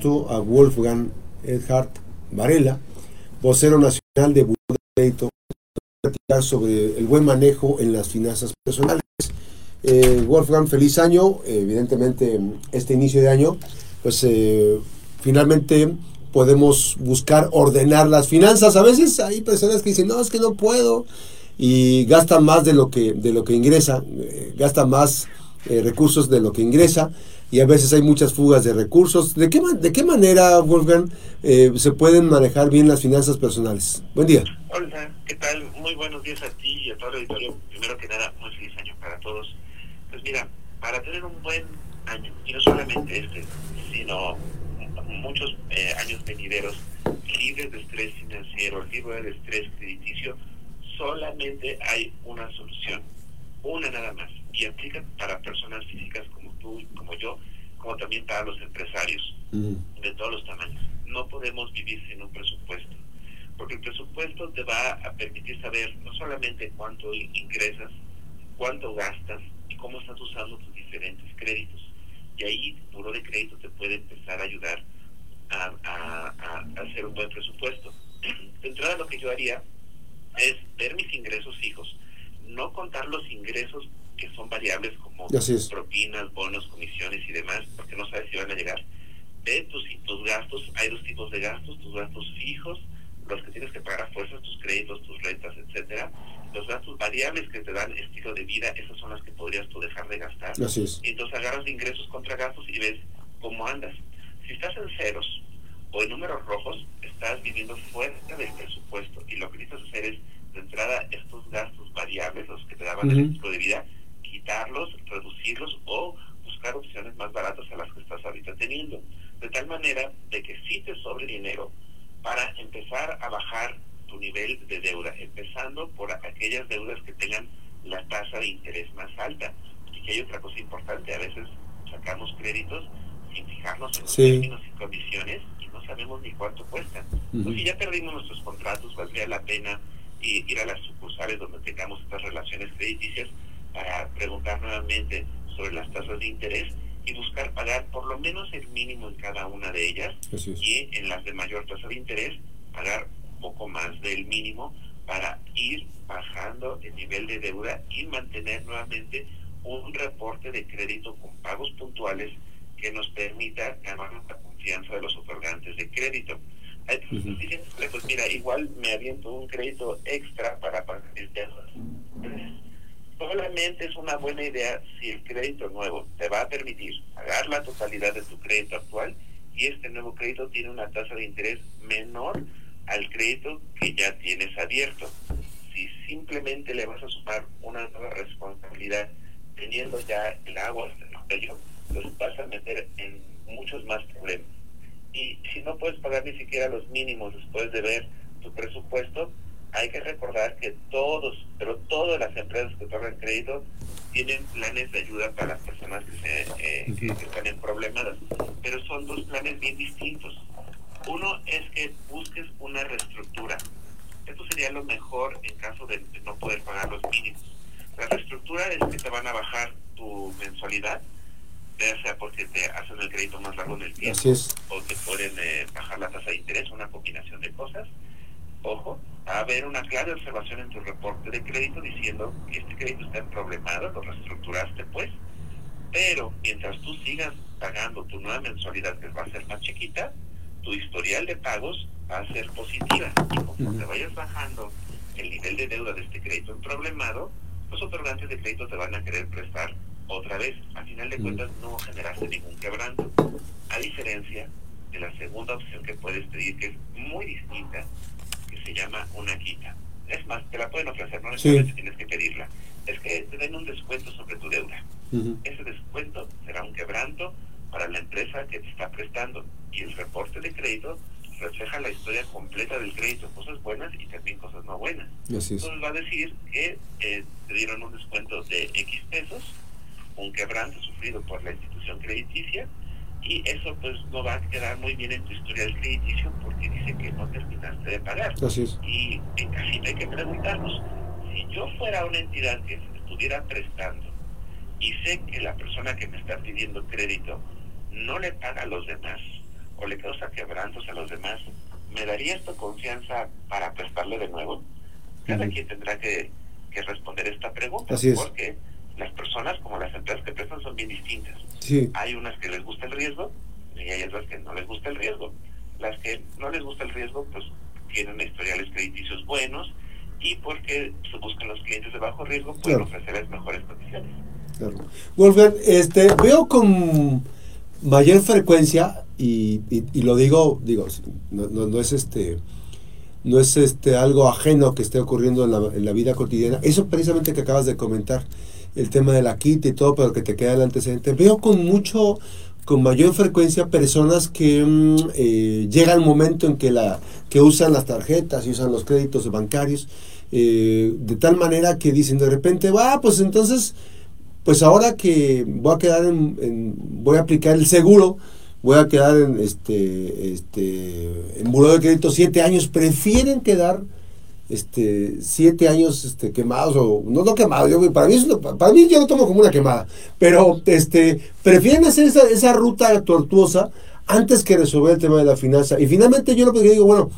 a Wolfgang Edhard Varela, vocero nacional de Buró de Crédito, sobre el buen manejo en las finanzas personales. Eh, Wolfgang, feliz año. evidentemente, este inicio de año, pues eh, finalmente podemos buscar ordenar las finanzas. A veces hay personas que dicen, no, es que no puedo, y gastan más de lo que, de lo que ingresa, eh, gasta más recursos de lo que ingresa y a veces hay muchas fugas de recursos. ¿De qué, de qué manera, Wolfgang, eh, se pueden manejar bien las finanzas personales? Buen día. Hola, ¿qué tal? Muy buenos días a ti y a todo el auditorio. Primero que nada, muy feliz año para todos. Pues mira, para tener un buen año, y no solamente este, sino muchos eh, años venideros, libres de estrés financiero, libres de estrés crediticio, solamente hay una solución, una nada más, y aplica para personas físicas como tú, como yo, como también para los empresarios de todos los tamaños. No podemos vivir sin un presupuesto, porque el presupuesto te va a permitir saber no solamente cuánto ingresas, cuánto gastas y cómo estás usando tus diferentes créditos. Y ahí el puro de crédito te puede empezar a ayudar a, hacer un buen presupuesto. De entrada lo que yo haría es ver mis ingresos fijos, no contar los ingresos que son variables como propinas, bonos, comisiones y demás, porque no sabes si van a llegar. Ve tus, tus gastos, hay dos tipos de gastos, tus gastos fijos, los que tienes que pagar a fuerzas, tus créditos, tus rentas, etcétera. Los gastos variables que te dan estilo de vida, esas son las que podrías tú dejar de gastar. Y entonces agarras de ingresos contra gastos y ves cómo andas. Si estás en ceros o en números rojos, estás viviendo fuera del presupuesto y lo que necesitas hacer es, de entrada, estos gastos variables, los que te daban el estilo de vida, quitarlos, reducirlos o buscar opciones más baratas a las que estás ahorita teniendo. De tal manera de que sí te sobre dinero para empezar a bajar tu nivel de deuda, empezando por aquellas deudas que tengan la tasa de interés más alta. Y que hay otra cosa importante, a veces sacamos créditos sin fijarnos en los términos y condiciones y no sabemos ni cuánto cuestan. Pues si ya perdimos nuestros contratos, valdría la pena ir a las sucursales donde tengamos estas relaciones crediticias para preguntar nuevamente sobre las tasas de interés y buscar pagar por lo menos el mínimo en cada una de ellas y en las de mayor tasa de interés pagar un poco más del mínimo para ir bajando el nivel de deuda y mantener nuevamente un reporte de crédito con pagos puntuales que nos permita ganar la confianza de los otorgantes de crédito. pues mira, igual me aviento un crédito extra para pagar el solamente es una buena idea si el crédito nuevo te va a permitir pagar la totalidad de tu crédito actual y este nuevo crédito tiene una tasa de interés menor al crédito que ya tienes abierto. Si simplemente le vas a sumar una nueva responsabilidad teniendo ya el agua hasta el cuello, pues vas a meter en muchos más problemas. Y si no puedes pagar ni siquiera los mínimos después de ver tu presupuesto, hay que recordar que todos, pero todas las empresas que otorgan crédito tienen planes de ayuda para las personas que, eh, están en problemas, pero son dos planes bien distintos. Uno es que busques una reestructura. Esto sería lo mejor en caso de, no poder pagar los mínimos. La reestructura es que te van a bajar tu mensualidad, ya sea porque te hacen el crédito más largo en el tiempo o te pueden eh, bajar la tasa de interés, una combinación de cosas ojo, a haber una clara observación en tu reporte de crédito diciendo que este crédito está problemado, lo reestructuraste pues, pero mientras tú sigas pagando tu nueva mensualidad que va a ser más chiquita, tu historial de pagos va a ser positiva y como te vayas bajando el nivel de deuda de este crédito en problemado, los otorgantes de crédito te van a querer prestar otra vez. Al final de cuentas no generaste ningún quebranto. A diferencia de la segunda opción que puedes pedir, que es muy distinta, se llama una quita. Es más, te la pueden ofrecer, no necesariamente tienes que pedirla. Es que te den un descuento sobre tu deuda. Ese descuento será un quebranto para la empresa que te está prestando y el reporte de crédito refleja la historia completa del crédito, cosas buenas y también cosas no buenas. Entonces va a decir que eh, te dieron un descuento de X pesos, un quebranto sufrido por la institución crediticia y eso pues no va a quedar muy bien en tu historial crediticio porque dice que no terminaste de pagar. Y en casi hay que preguntarnos, si yo fuera una entidad que estuviera prestando y sé que la persona que me está pidiendo crédito no le paga a los demás o le causa quebrantos a los demás, ¿me daría esto confianza para prestarle de nuevo? Cada quien tendrá que, responder esta pregunta. Así es. Porque las personas, como las empresas que prestan, son bien distintas. Sí. Hay unas que les gusta el riesgo y hay otras que no les gusta el riesgo. Las que no les gusta el riesgo, pues tienen historiales crediticios buenos y porque se buscan los clientes de bajo riesgo, pueden ofrecerles mejores condiciones. Claro. Wolfgang, este, veo con mayor frecuencia y, y, lo digo, digo, no, no, es este no es este algo ajeno que esté ocurriendo en la, en la, vida cotidiana. Eso precisamente que acabas de comentar, el tema de la kit y todo, pero que te queda el antecedente. Veo con mucho, con mayor frecuencia personas que mm, eh, llega el momento en que la que usan las tarjetas y usan los créditos bancarios eh, de tal manera que dicen de repente va pues entonces pues ahora que voy a quedar en, voy a aplicar el seguro voy a quedar en este este en buró de crédito siete años prefieren quedar este siete años este quemados o no no quemados yo para mí para mí yo lo tomo como una quemada pero este prefieren hacer esa, esa ruta tortuosa antes que resolver el tema de la finanza. Y finalmente yo lo que digo bueno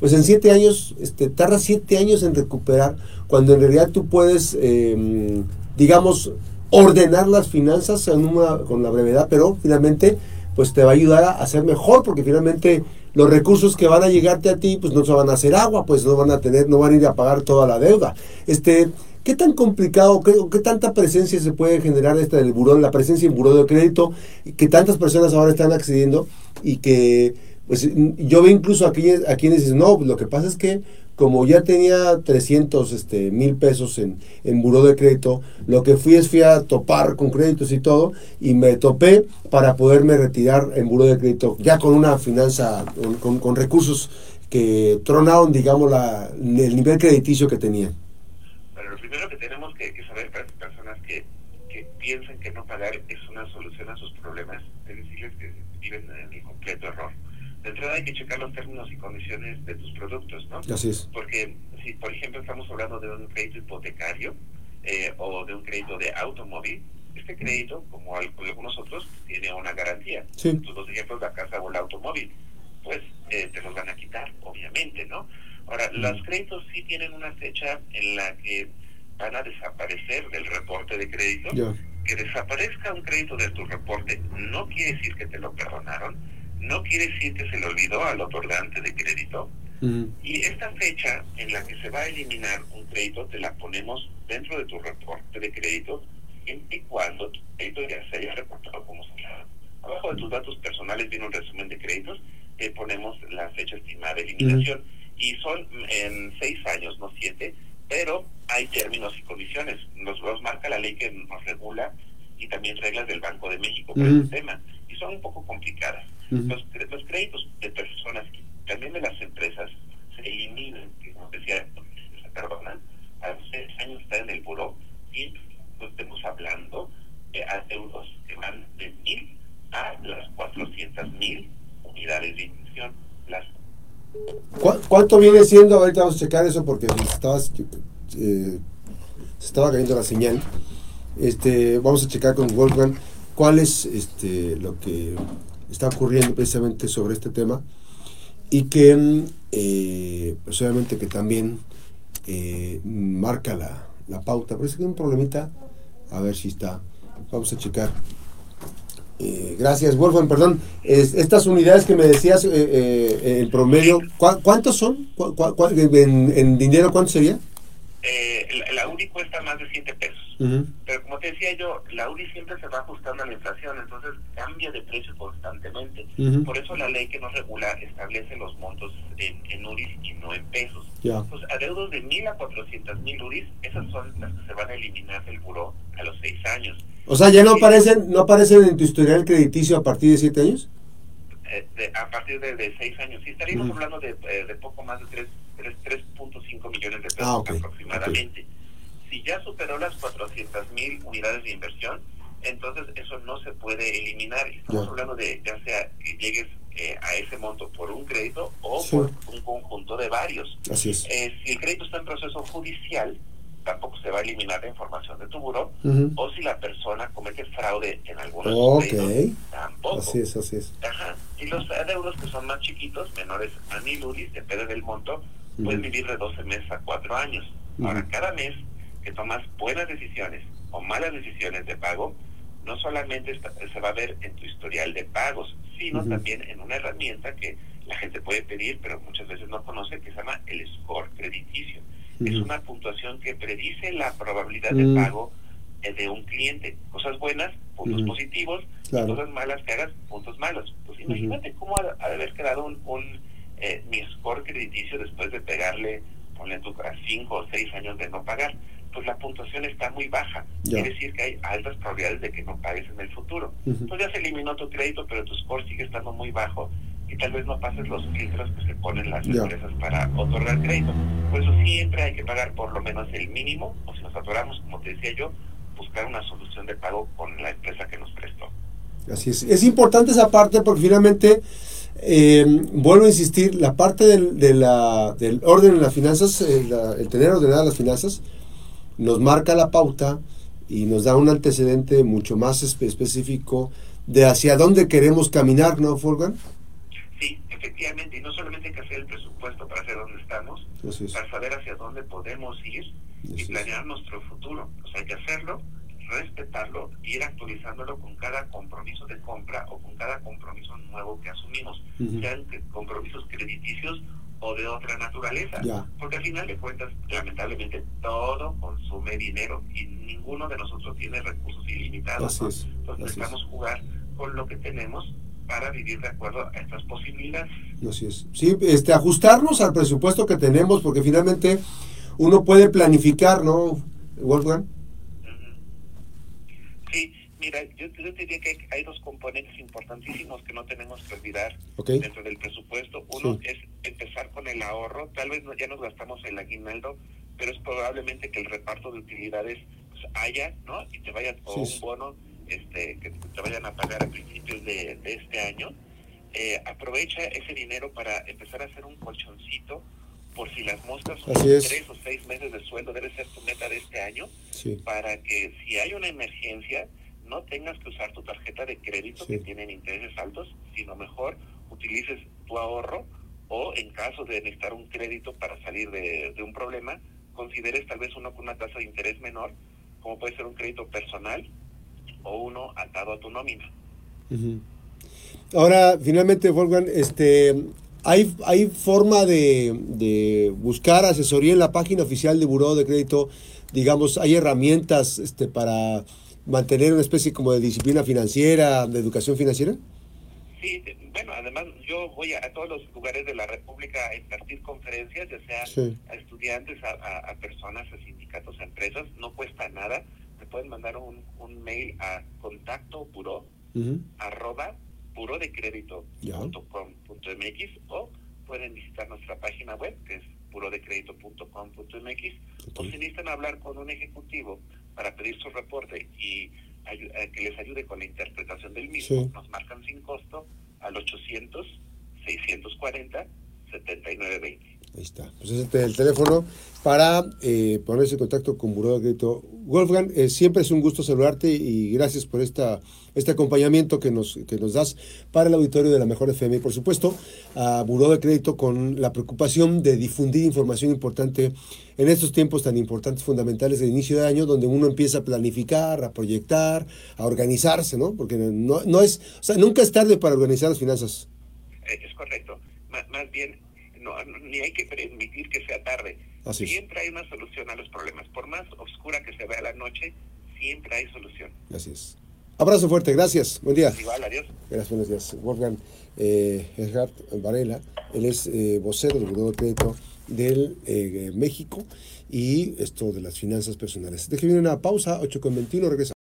pues en siete años este tarda siete años en recuperar cuando en realidad tú puedes em, digamos ordenar las finanzas en una, con la brevedad pero finalmente pues te va a ayudar a hacer mejor porque finalmente los recursos que van a llegarte a ti, pues no se van a hacer agua, pues no van a tener, no van a ir a pagar toda la deuda. Este, ¿qué tan complicado, qué, qué tanta presencia se puede generar esta del buró, la presencia en buró de crédito, que tantas personas ahora están accediendo y que, pues yo veo incluso a quienes, a quienes dicen, no, lo que pasa es que como ya tenía 300 este, mil pesos en, en buró de crédito, lo que fui es fui a topar con créditos y todo, y me topé para poderme retirar en buró de crédito, ya con una finanza, con, con recursos que tronaron, digamos, la, el nivel crediticio que tenía. Bueno, lo primero que tenemos que, saber para las personas que, que piensan que no pagar es una solución a sus problemas, es decirles que viven en el completo error de entrada hay que checar los términos y condiciones de tus productos, ¿no? Así es. Porque si, por ejemplo, estamos hablando de un crédito hipotecario eh, o de un crédito de automóvil, este crédito, como algunos otros, tiene una garantía. Sí. Tus dos ejemplos, la casa o el automóvil, pues eh, te los van a quitar, obviamente, ¿no? Ahora, los créditos sí tienen una fecha en la que van a desaparecer del reporte de crédito. Que desaparezca un crédito de tu reporte no quiere decir que te lo perdonaron, no quiere decir que se le olvidó al otorgante de crédito. Y esta fecha en la que se va a eliminar un crédito te la ponemos dentro de tu reporte de crédito siempre y cuando tu crédito ya se haya reportado como salado. Abajo de tus datos personales viene un resumen de créditos, te ponemos la fecha estimada de eliminación. Y son en seis años, no siete, pero hay términos y condiciones. Nos los marca la ley que nos regula y también reglas del Banco de México para el tema. Y son un poco complicadas los, los, créditos de personas también de las empresas se eliminan, que como decía, se perdonan, a los seis años está en el buró y pues, estemos hablando de euros que van de mil a las cuatrocientas mil unidades de inversión. Las... ¿Cuánto viene siendo? Ahorita vamos a checar eso porque estabas, eh, se estaba cayendo la señal. Este, vamos a checar con Wolfgang cuál es este, lo que está ocurriendo precisamente sobre este tema y que eh, pues obviamente que también eh, marca la, la pauta. Parece que hay un problemita, a ver si está, vamos a checar. Eh, gracias, Wolfgang, perdón. estas unidades que me decías, eh, en promedio, ¿cuántos son? en, dinero cuánto sería? Eh, la, UDI cuesta más de 7 pesos. Pero como te decía yo, la UDI siempre se va ajustando a la inflación, entonces cambia de precio constantemente. Por eso la ley que nos regula establece los montos en, en UDIs y no en pesos. Pues adeudos de mil a 400 mil UDIs, esas son las que se van a eliminar del buró a los 6 años. O sea, ¿ya no aparecen, no aparecen en tu historial crediticio a partir de 7 años? Eh, a partir de, de, seis años. Sí, estaríamos hablando de, eh, de, poco más de 3.5 millones de pesos ah, aproximadamente. Si ya superó las 400 mil unidades de inversión, entonces eso no se puede eliminar. Estamos hablando de ya sea que llegues eh, a ese monto por un crédito o por un conjunto de varios. Así es. si el crédito está en proceso judicial, tampoco se va a eliminar la información de tu buro, Ujú. o si la persona comete fraude en algunos Ok. créditos, tampoco. Así es, así es. Ajá. Y los adeudos que son más chiquitos, menores a mil UDIs, depende del monto, pueden Ujú. vivir de 12 meses a 4 años. Ahora, Ujú. cada mes que tomas buenas decisiones o malas decisiones de pago, no solamente está- se va a ver en tu historial de pagos, sino también en una herramienta que la gente puede pedir, pero muchas veces no conoce, que se llama el score crediticio. Es una puntuación que predice la probabilidad Mm. de pago eh, de un cliente. Cosas buenas, puntos positivos, Claro. cosas malas que hagas, puntos malos. Pues imagínate cómo ha, ha de haber quedado un, un eh, mi score crediticio después de pegarle, ponle tú a cinco o seis años de no pagar. Pues la puntuación está muy baja. Ya. Quiere decir que hay altas probabilidades de que no pagues en el futuro. Ujú. Pues ya se eliminó tu crédito, pero tu score sigue estando muy bajo y tal vez no pases los filtros que se ponen las Ya. empresas para otorgar crédito. Por eso siempre hay que pagar por lo menos el mínimo, o si nos atoramos, como te decía yo, buscar una solución de pago con la empresa que nos prestó. Así es. Es importante esa parte porque finalmente, eh, vuelvo a insistir, la parte del, de la- del orden en las finanzas, eh, la- el tener ordenadas las finanzas, nos marca la pauta y nos da un antecedente mucho más espe- específico de hacia dónde queremos caminar, ¿no, Folgan? Sí, efectivamente, y no solamente hay que hacer el presupuesto para saber dónde estamos, es. para saber hacia dónde podemos ir y es. planear nuestro futuro. O sea, hay que hacerlo, respetarlo, ir actualizándolo con cada compromiso de compra o con cada compromiso nuevo que asumimos, Ujú. sean que- compromisos crediticios o de otra naturaleza. Porque al final de cuentas, lamentablemente, todo consume dinero y ninguno de nosotros tiene recursos ilimitados. ¿no? es, Entonces necesitamos jugar con lo que tenemos para vivir de acuerdo a estas posibilidades. Así es. Sí, este, ajustarnos al presupuesto que tenemos porque finalmente uno puede planificar, ¿no, Wolfgang? Mira, yo, yo te diría que hay, hay dos componentes importantísimos que no tenemos que olvidar dentro del presupuesto. Uno Sí. es empezar con el ahorro. Tal vez no- ya nos gastamos el aguinaldo, pero es probablemente que el reparto de utilidades pues, haya, ¿no? Y te vayan, o un bono este, que te vayan a pagar a principios de, de este año. Eh, aprovecha ese dinero para empezar a hacer un colchoncito por si las moscas son tres o seis meses de sueldo, debe ser tu meta de este año Sí. para que si hay una emergencia no tengas que usar tu tarjeta de crédito Sí. que tienen intereses altos, sino mejor utilices tu ahorro o en caso de necesitar un crédito para salir de, de un problema, consideres tal vez uno con una tasa de interés menor, como puede ser un crédito personal o uno atado a tu nómina. Ahora, finalmente, Wolfgang, este, ¿hay, hay forma de, de buscar asesoría en la página oficial de Buró de Crédito? Digamos, ¿hay herramientas este, para mantener una especie como de disciplina financiera, de educación financiera? Sí, de- bueno, además yo voy a, a todos los lugares de la República a impartir conferencias, ya sea Sí. a estudiantes, a, a- a personas, a sindicatos, a empresas, no cuesta nada. Me pueden mandar un, un mail a contacto buró, Ujú. arroba Ya. burodecredito.com.mx o pueden visitar nuestra página web que es burodecredito.com.mx o Ok. si necesitan hablar con un ejecutivo para pedir su reporte y eh, que les ayude con la interpretación del mismo, Sí. nos marcan sin costo al 800 640 7920. Ahí está. Pues ese es el teléfono para eh, ponerse en contacto con Buró de Crédito. Wolfgang, eh, siempre es un gusto saludarte y gracias por esta, este acompañamiento que nos, que nos das para el auditorio de la Mejor FM. Y por supuesto, a Buró de Crédito con la preocupación de difundir información importante en estos tiempos tan importantes, fundamentales de inicio de año, donde uno empieza a planificar, a proyectar, a organizarse, ¿no? Porque no, no es, o sea, nunca es tarde para organizar las finanzas. Eh, es correcto. Más bien, no, ni hay que permitir que sea tarde. Así. Siempre hay una solución a los problemas. Por más oscura que se vea la noche, siempre hay solución. Así es. Abrazo fuerte, gracias. Buen día. Igual, adiós. Gracias, buenos días. Wolfgang eh, Gerhard Varela, él es eh, vocero del Buró de Crédito del eh, México y esto de las finanzas personales. Déjeme una pausa, 8 con 21, regresa.